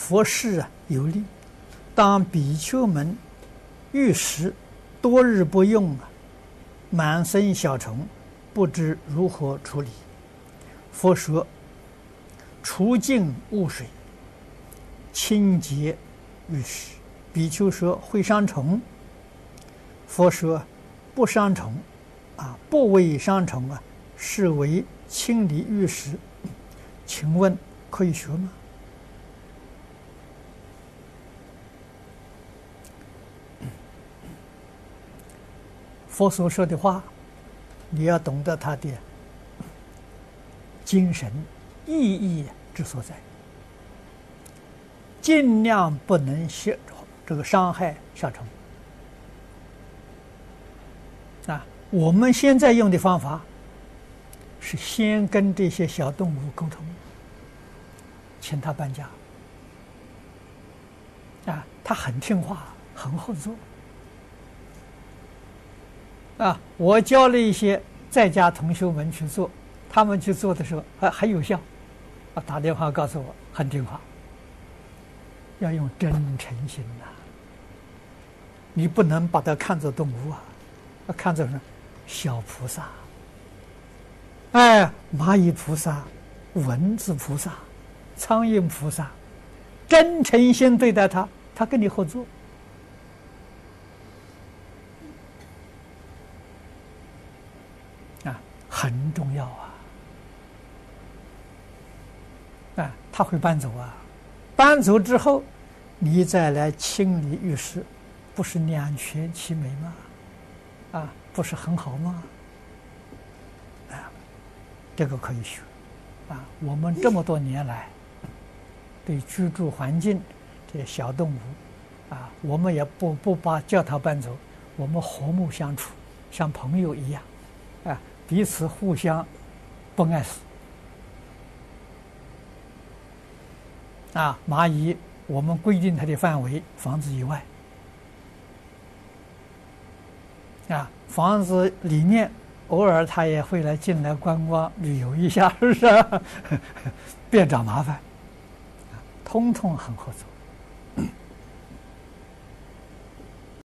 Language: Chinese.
佛事啊有利，当比丘们遇食多日不用啊，满身小虫，不知如何处理。佛说：除净污水，清洁浴室。比丘说：会伤虫。佛说：不伤虫，啊，不为伤虫啊，是为清理浴室。请问可以学吗？佛所说的话，你要懂得他的精神意义之所在，尽量不能写这个伤害小虫。啊，我们现在用的方法是先跟这些小动物沟通，请他搬家。啊，他很听话，很好做。啊，我教了一些在家同学们去做，他们去做的时候还还有效，啊，打电话告诉我很听话。要用真诚心呐，你不能把它看作动物啊，要看作什么？小菩萨，哎，蚂蚁菩萨、蚊子菩萨、苍蝇菩萨，真诚心对待他，他跟你合作。很重要啊！啊，他会搬走啊，搬走之后，你再来清理浴室，不是两全其美吗？啊，不是很好吗？啊，这个可以学。啊，我们这么多年来，对居住环境这些小动物，啊，我们也不不把叫他搬走，我们和睦相处，像朋友一样，啊。彼此互相不爱死啊！蚂蚁，我们规定它的范围，房子以外啊，房子里面偶尔它也会来进来观光旅游一下，是不是？别找麻烦，通通很合作。